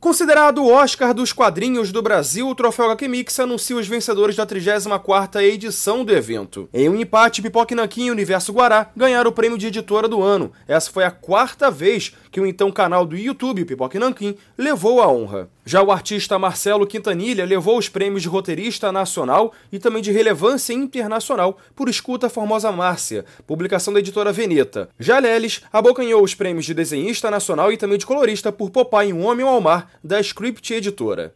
Considerado o Oscar dos quadrinhos do Brasil, o Troféu HQ Mix anuncia os vencedores da 34ª edição do evento. Em um empate, Pipoque Nanquim e Universo Guará ganharam o prêmio de editora do ano. Essa foi a quarta vez que o então canal do YouTube, Pipoque Nanquim, levou a honra. Já o artista Marcelo Quintanilha levou os prêmios de roteirista nacional e também de relevância internacional por Escuta Formosa Márcia, publicação da editora Veneta. Já Leles abocanhou os prêmios de desenhista nacional e também de colorista por Popeye Um Homem ao Mar, da Script Editora.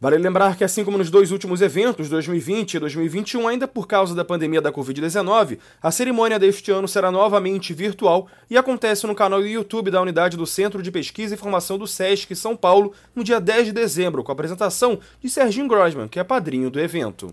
Vale lembrar que, assim como nos dois últimos eventos, 2020 e 2021, ainda por causa da pandemia da Covid-19, a cerimônia deste ano será novamente virtual e acontece no canal do YouTube da unidade do Centro de Pesquisa e Formação do SESC São Paulo, no dia 10 de dezembro, com a apresentação de Serginho Grossman, que é padrinho do evento.